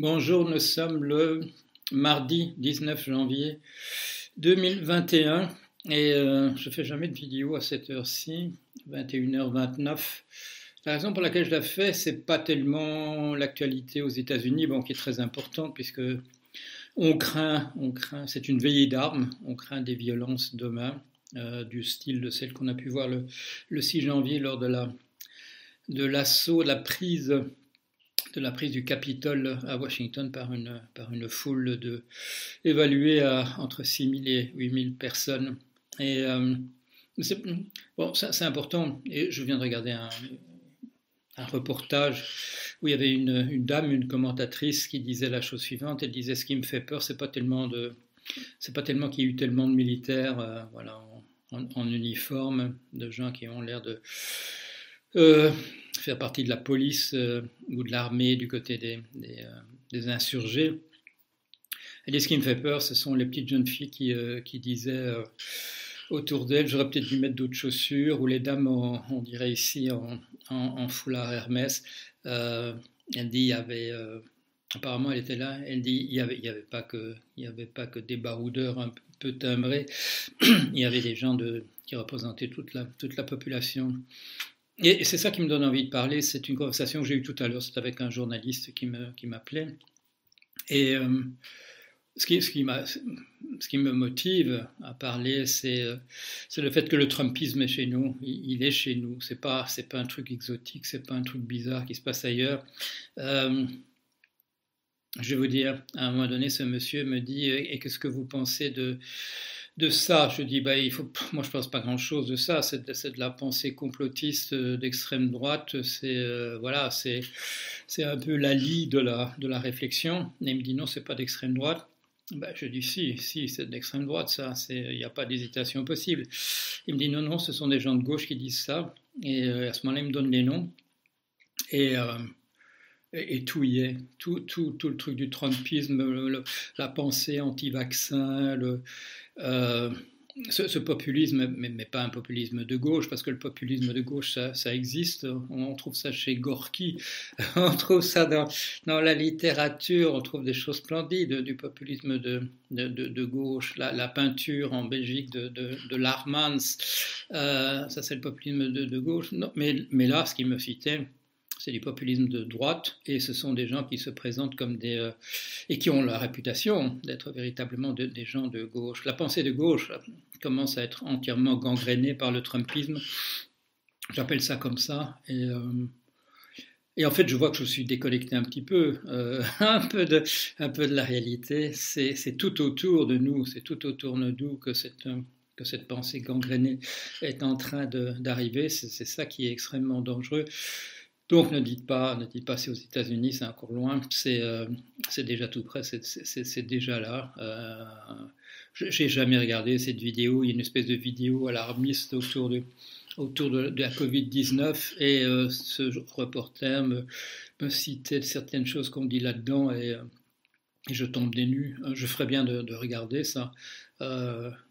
Bonjour, nous sommes le mardi 19 janvier 2021 et euh, je fais jamais de vidéo à cette heure-ci, 21h29. La raison pour laquelle je la fais, c'est pas tellement l'actualité aux États-Unis, bon, qui est très importante puisque on craint, on craint, c'est une veillée d'armes, on craint des violences demain, euh, du style de celles qu'on a pu voir le, le 6 janvier lors de la de l'assaut, de la prise de la prise du Capitole à Washington par une, par une foule de, évaluée à entre 6 000 et 8 000 personnes. Et euh, c'est, important. Et je viens de regarder un, un reportage où il y avait une, une, dame, une commentatrice, qui disait la chose suivante. Elle disait ce qui me fait peur, c'est pas tellement de, c'est pas tellement qu'il y ait eu tellement de militaires, euh, voilà, en, uniforme, de gens qui ont l'air de euh, faire partie de la police euh, ou de l'armée du côté des, euh, insurgés. Et ce qui me fait peur, ce sont les petites jeunes filles qui, disaient autour d'elles, j'aurais peut-être dû mettre d'autres chaussures, ou les dames, on, dirait ici, en, foulard Hermès. elle dit, avait... Apparemment, elle était là. Elle dit il n'y avait, pas que, des baroudeurs un peu timbrés. il y avait des gens qui représentaient toute la population. Et c'est ça qui me donne envie de parler. C'est une conversation que j'ai eue tout à l'heure. C'est avec un journaliste qui m'appelait. Qui et euh, ce, qui, ce, qui ce, qui, me motive à parler, c'est le fait que le Trumpisme est chez nous. Il, est chez nous. C'est pas c'est pas un truc exotique. C'est pas un truc bizarre qui se passe ailleurs. Euh, je vais vous dire, à un moment donné, ce monsieur me dit Et qu'est-ce que vous pensez de de ça, je dis, bah, il faut, moi je pense pas grand-chose de ça, c'est de, la pensée complotiste euh, d'extrême droite, c'est euh, voilà, c'est un peu la lie de la de la réflexion. Et il me dit non, c'est pas d'extrême droite. Bah, je dis si, si, c'est d'extrême droite, ça, il n'y a pas d'hésitation possible. Il me dit non, non, ce sont des gens de gauche qui disent ça. Et euh, à ce moment-là, il me donne les noms. Et, euh, et, tout y est. Tout, tout, tout le truc du Trumpisme, la pensée anti-vaccin, le, euh, ce, populisme, mais, pas un populisme de gauche, parce que le populisme de gauche, ça, ça existe. On, trouve ça chez Gorky, on trouve ça dans, dans, la littérature, on trouve des choses splendides du populisme de, de, de, gauche. La, peinture en Belgique de, de Larmans, euh, ça c'est le populisme de, gauche. Non, mais, mais là, ce qui me citait, c'est du populisme de droite, et ce sont des gens qui se présentent comme des... Euh, et qui ont la réputation d'être véritablement de, des gens de gauche. La pensée de gauche commence à être entièrement gangrénée par le Trumpisme, j'appelle ça comme ça, et... Euh, et en fait, je vois que je suis déconnecté un petit peu, euh, un, peu de, un peu de la réalité. C'est tout autour de nous, c'est tout autour de nous que cette, que cette pensée gangrénée est en train d'arriver. C'est ça qui est extrêmement dangereux. Donc ne dites pas, ne dites pas c'est aux États-Unis, c'est encore loin, c'est euh, déjà tout près, c'est déjà là. Euh, J'ai jamais regardé cette vidéo, il y a une espèce de vidéo alarmiste autour de, autour de, la Covid-19 et euh, ce reporter me, citait certaines choses qu'on dit là-dedans et, euh, je tombe des. Je ferais bien de, de regarder ça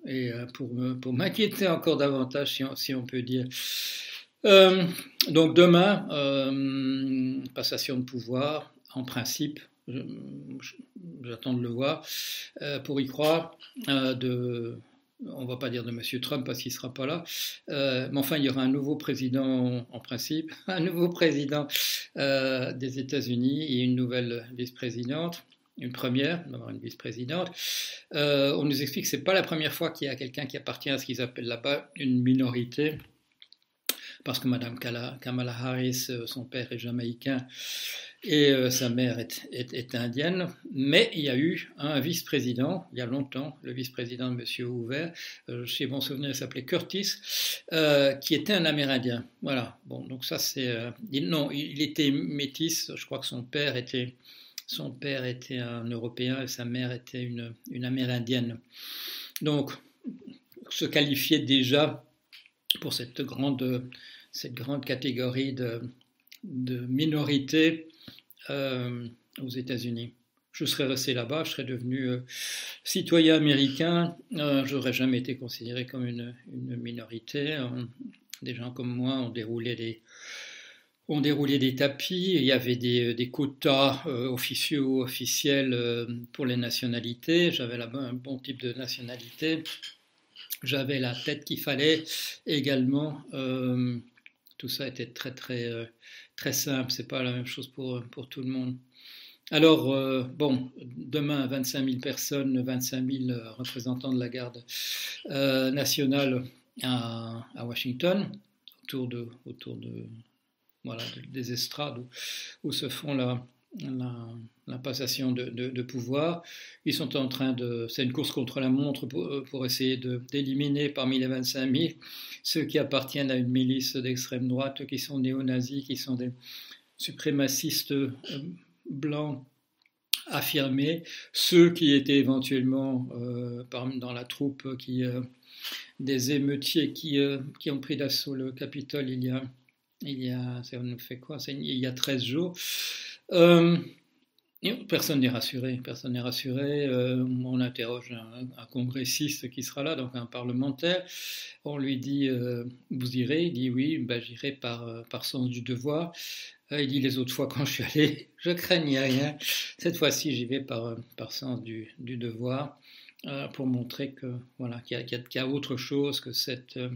et pour m'inquiéter encore davantage, si on peut dire. Euh, donc demain, euh, passation de pouvoir, en principe, j'attends de le voir, euh, pour y croire, de, on va pas dire de M. Trump parce qu'il sera pas là, mais enfin il y aura un nouveau président en principe, un nouveau président des États-Unis et une nouvelle vice-présidente une première, d'avoir une vice-présidente. On nous explique que c'est pas la première fois qu'il y a quelqu'un qui appartient à ce qu'ils appellent là-bas une minorité parce que Madame Kamala Harris, euh, son père est jamaïcain et euh, sa mère est, indienne, mais il y a eu un vice-président, il y a longtemps, le vice-président de M. Hoover, euh, si bon souvenir, il s'appelait Curtis, euh, qui était un Amérindien. Voilà, bon, donc ça c'est... Euh, non, il était métis, je crois que son père était, son père était un Européen et sa mère était une, une Amérindienne. Donc, se qualifiait déjà pour cette grande, cette grande catégorie de, de minorités euh, aux États-Unis. Je serais resté là-bas, je serais devenu euh, citoyen américain, euh, je n'aurais jamais été considéré comme une, une minorité. des gens comme moi ont déroulé des, on déroulait des tapis, il y avait des, quotas officiaux, officiels pour les nationalités. J'avais là-bas un bon type de nationalité. J'avais la tête qu'il fallait également. tout ça était très très très simple. C'est pas la même chose pour pour tout le monde. Alors, euh, bon, demain, 25 000 personnes, 25 000 euh, représentants de la garde euh, nationale à, Washington, autour de, autour de, voilà, des estrades où, se font la, la, passation de, pouvoir. Ils sont en train de. C'est une course contre la montre pour, pour essayer d'éliminer parmi les 25 000 ceux qui appartiennent à une milice d'extrême droite, qui sont néo-nazis, qui sont des suprémacistes blancs affirmés, ceux qui étaient éventuellement euh, dans la troupe qui, euh, des émeutiers qui, euh, qui ont pris d'assaut le Capitole il y a, il y a, ça nous fait quoi? Il y a 13 jours. Personne n'est rassuré, personne n'est rassuré. on interroge un, congressiste qui sera là, donc un parlementaire. On lui dit Vous irez? Il dit Oui, ben, j'irai par, par sens du devoir. Il dit les autres fois quand je suis allé, je craignais rien. Cette fois-ci, j'y vais par, par sens du, du devoir euh, pour montrer que voilà qu'il y, a autre chose que cette euh,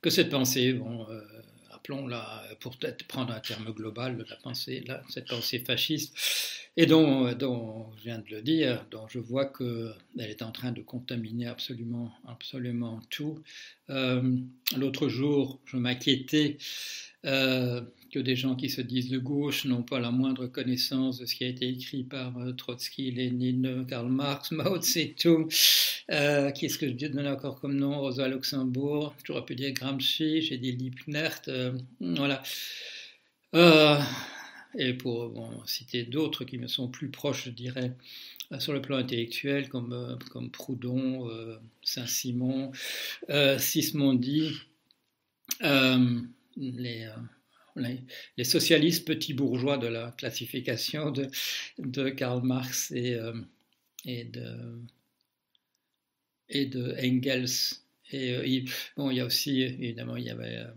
que cette pensée. Euh, appelons-la pour prendre un terme global, la pensée, cette pensée fasciste, et dont, dont je viens de le dire, dont je vois qu'elle est en train de contaminer absolument, absolument tout. L'autre jour, je m'inquiétais que des gens qui se disent de gauche n'ont pas la moindre connaissance de ce qui a été écrit par euh, Trotsky, Lénine, Karl Marx, Mao Tse-tung, euh, qui est-ce que je donne encore comme nom, Rosa Luxembourg, j'aurais pu dire Gramsci, j'ai dit Liebknecht, euh, voilà. et pour citer d'autres qui me sont plus proches, je dirais, sur le plan intellectuel, comme, comme Proudhon, Saint-Simon, Sismondi, les les, socialistes petits bourgeois de la classification de, Karl Marx et, euh, et de Engels. Et euh, bon, il y a aussi, évidemment, il y avait euh,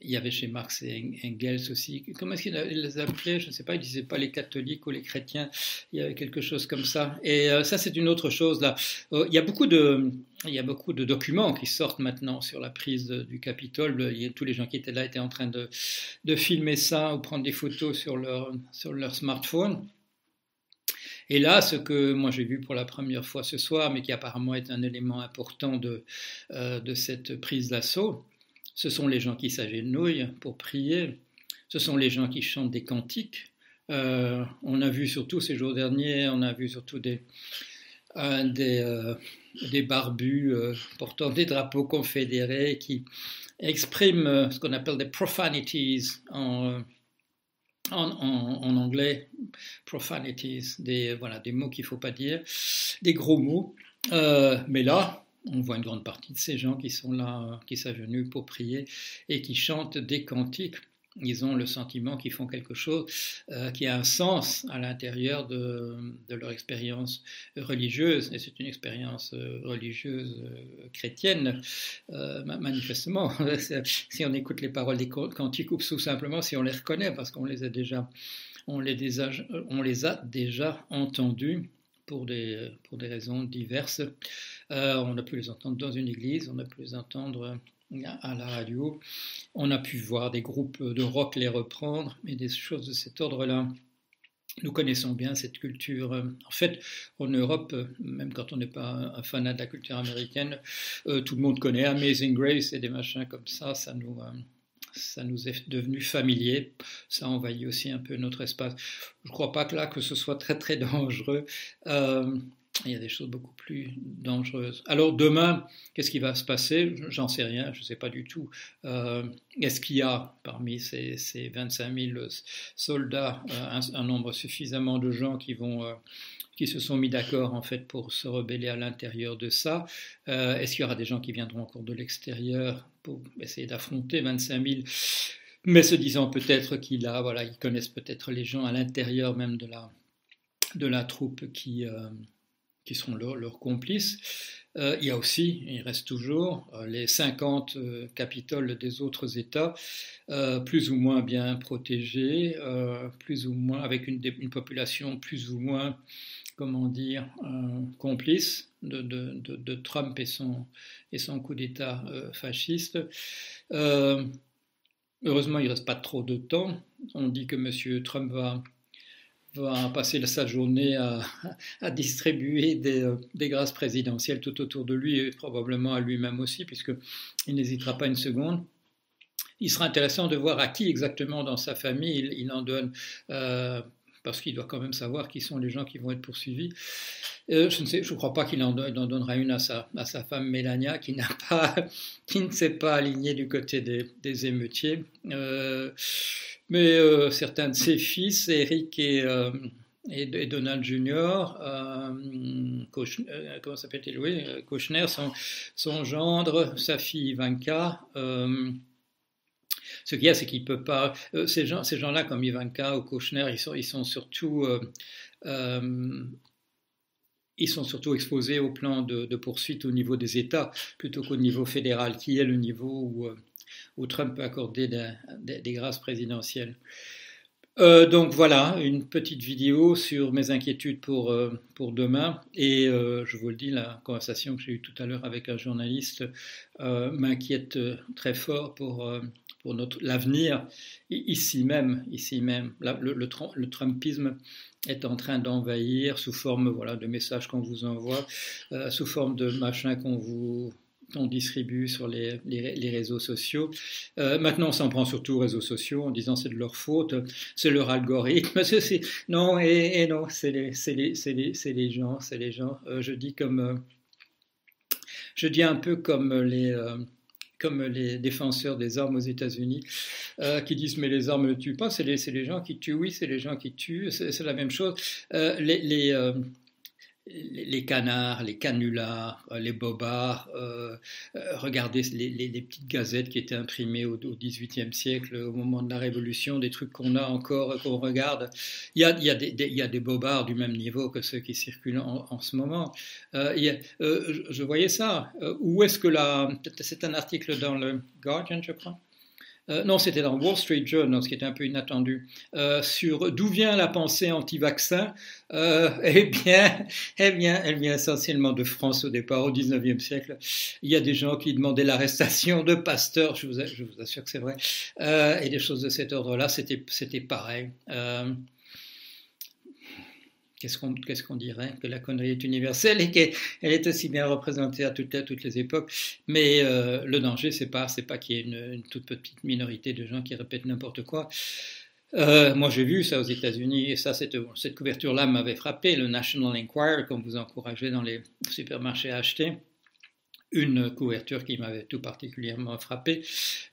il y avait chez Marx et Engels aussi. Comment est-ce qu'ils les appelaient? Je ne sais pas, ils ne disaient pas les catholiques ou les chrétiens. Il y avait quelque chose comme ça. Et euh, ça, c'est une autre chose. Là. Euh, il, y a beaucoup de, documents qui sortent maintenant sur la prise du Capitole. Tous les gens qui étaient là étaient en train de, filmer ça ou prendre des photos sur leur, smartphone. Et là, ce que moi j'ai vu pour la première fois ce soir, mais qui apparemment est un élément important de, euh, de cette prise d'assaut, ce sont les gens qui s'agenouillent pour prier, ce sont les gens qui chantent des cantiques. Euh, on a vu surtout ces jours derniers, on a vu surtout des, euh, euh, barbus portant des drapeaux confédérés qui expriment ce qu'on appelle des profanities en, en, anglais, profanities, des, voilà, des mots qu'il ne faut pas dire, des gros mots. mais là, on voit une grande partie de ces gens qui sont là, qui s'agenouillent pour prier et qui chantent des cantiques. Ils ont le sentiment qu'ils font quelque chose euh, qui a un sens à l'intérieur de, leur expérience religieuse. Et c'est une expérience euh, religieuse euh, chrétienne, manifestement. si on écoute les paroles des cantiques ou tout simplement si on les reconnaît, parce qu'on les a déjà, on les, on les a déjà entendus pour des, pour des raisons diverses. Euh, on a pu les entendre dans une église, on a pu les entendre à la radio, on a pu voir des groupes de rock les reprendre, et des choses de cet ordre-là. Nous connaissons bien cette culture. En fait, en Europe, même quand on n'est pas un fanat de la culture américaine, euh, tout le monde connaît Amazing Grace et des machins comme ça. Ça nous, euh, ça nous est devenu familier, ça envahit aussi un peu notre espace. Je ne crois pas que là que ce soit très très dangereux. Euh, il y a des choses beaucoup plus dangereuses. Alors demain, qu'est-ce qui va se passer? J'en sais rien, je ne sais pas du tout. Euh, est-ce qu'il y a parmi ces, 25 000 soldats euh, un, nombre suffisamment de gens qui vont qui se sont mis d'accord en fait pour se rebeller à l'intérieur de ça? Euh, est-ce qu'il y aura des gens qui viendront encore de l'extérieur pour essayer d'affronter 25 000 mais se disant peut-être qu'ils voilà, ils connaissent peut-être les gens à l'intérieur même de la, de la troupe qui, euh, qui seront leurs complices. il y a aussi, il reste toujours, les 50 capitoles des autres États, plus ou moins bien protégés, plus ou moins avec une, population plus ou moins, comment dire, complice de, Trump et son, et son coup d'État fasciste. heureusement, il ne reste pas trop de temps. On dit que M. Trump va va passer sa journée à, distribuer des, euh, des, grâces présidentielles tout autour de lui et probablement à lui-même aussi, puisqu'il n'hésitera pas une seconde. Il sera intéressant de voir à qui exactement dans sa famille il, en donne, euh, parce qu'il doit quand même savoir qui sont les gens qui vont être poursuivis. Euh, je ne sais, je crois pas qu'il en, donnera une à sa, femme Mélania, qui n'a pas, qui ne s'est pas alignée du côté des, émeutiers. Mais euh, certains de ses fils, Eric et, euh, Donald Jr., euh, comment s'appelle-t-il? Oui, Kushner, son, son, gendre, sa fille Ivanka. ce qu'il y a, c'est qu'il peut pas. ces gens, ces gens-là, comme Ivanka ou Kushner, ils sont, surtout ils sont surtout exposés au plan de, poursuite au niveau des États plutôt qu'au niveau fédéral, qui est le niveau où, où Trump peut accorder des, grâces présidentielles. Euh, donc voilà, une petite vidéo sur mes inquiétudes pour, euh, pour demain. Et euh, je vous le dis, la conversation que j'ai eue tout à l'heure avec un journaliste m'inquiète très fort pour, pour l'avenir. Ici même, ici même, le, le, Trumpisme est en train d'envahir sous forme voilà, de messages qu'on vous envoie, sous forme de machins qu'on vous on distribue sur les, les, réseaux sociaux. Euh, maintenant, on s'en prend surtout aux réseaux sociaux en disant c'est de leur faute, c'est leur algorithme. non, et, non, c'est les, les, les, gens, c'est les gens. Euh, je dis comme, euh, je dis un peu comme les comme les défenseurs des armes aux États-Unis, qui disent mais les armes ne tuent pas, c'est les, les, gens qui tuent, oui, c'est les gens qui tuent, c'est la même chose. les, les les canards, les canulars, euh, les bobards, euh, euh, regardez les, petites gazettes qui étaient imprimées au XVIIIe siècle, au moment de la Révolution, des trucs qu'on a encore, qu'on regarde. Il y, a, des, bobards du même niveau que ceux qui circulent en, ce moment. je, voyais ça. où est-ce que la... C'est un article dans le Guardian, je crois. Euh, non, c'était dans Wall Street Journal, ce qui était un peu inattendu, euh, sur d'où vient la pensée anti-vaccin. Euh, eh bien, eh bien, elle vient essentiellement de France au départ, au 19e siècle. Il y a des gens qui demandaient l'arrestation de pasteurs, je vous, je vous assure que c'est vrai, et des choses de cet ordre-là, c'était, c'était pareil. Qu'est-ce qu'on, dirait Que la connerie est universelle et qu'elle est aussi bien représentée à toutes, toutes les époques. Mais euh, le danger, c'est pas, pas qu'il y ait une, toute petite minorité de gens qui répètent n'importe quoi. Euh, moi, j'ai vu ça aux États-Unis et ça, cette, cette couverture-là m'avait frappé. Le National Enquirer, qu'on vous encourageait dans les supermarchés à acheter une couverture qui m'avait tout particulièrement frappé.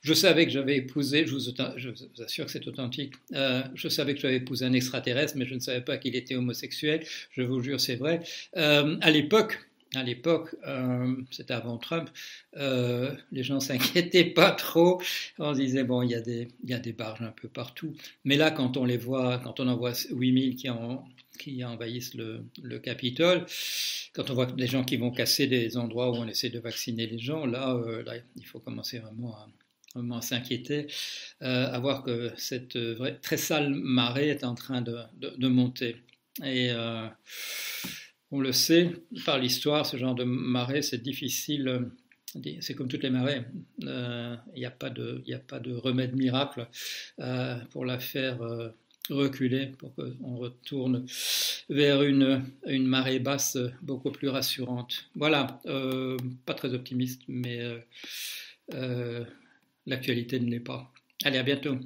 Je savais que j'avais épousé, je vous, assure que c'est authentique, euh, je savais que j'avais épousé un extraterrestre, mais je ne savais pas qu'il était homosexuel, je vous jure, c'est vrai. Euh, à l'époque, à l'époque, euh, c'était avant Trump, les gens s'inquiétaient pas trop. On disait, bon, il y, a des, il y a des barges un peu partout. Mais là, quand on les voit, quand on en voit 8000 qui en, qui envahissent le, le, Capitole. Quand on voit des gens qui vont casser des endroits où on essaie de vacciner les gens, là, euh, il faut commencer vraiment à, s'inquiéter, euh, à voir que cette très sale marée est en train de, monter. Et euh, on le sait, par l'histoire, ce genre de marée, c'est difficile. C'est comme toutes les marées. Il n'y a, a pas de remède miracle pour la faire reculer pour qu'on retourne vers une, une, marée basse beaucoup plus rassurante. Voilà, euh, pas très optimiste, mais euh, euh, l'actualité ne l'est pas. Allez, à bientôt.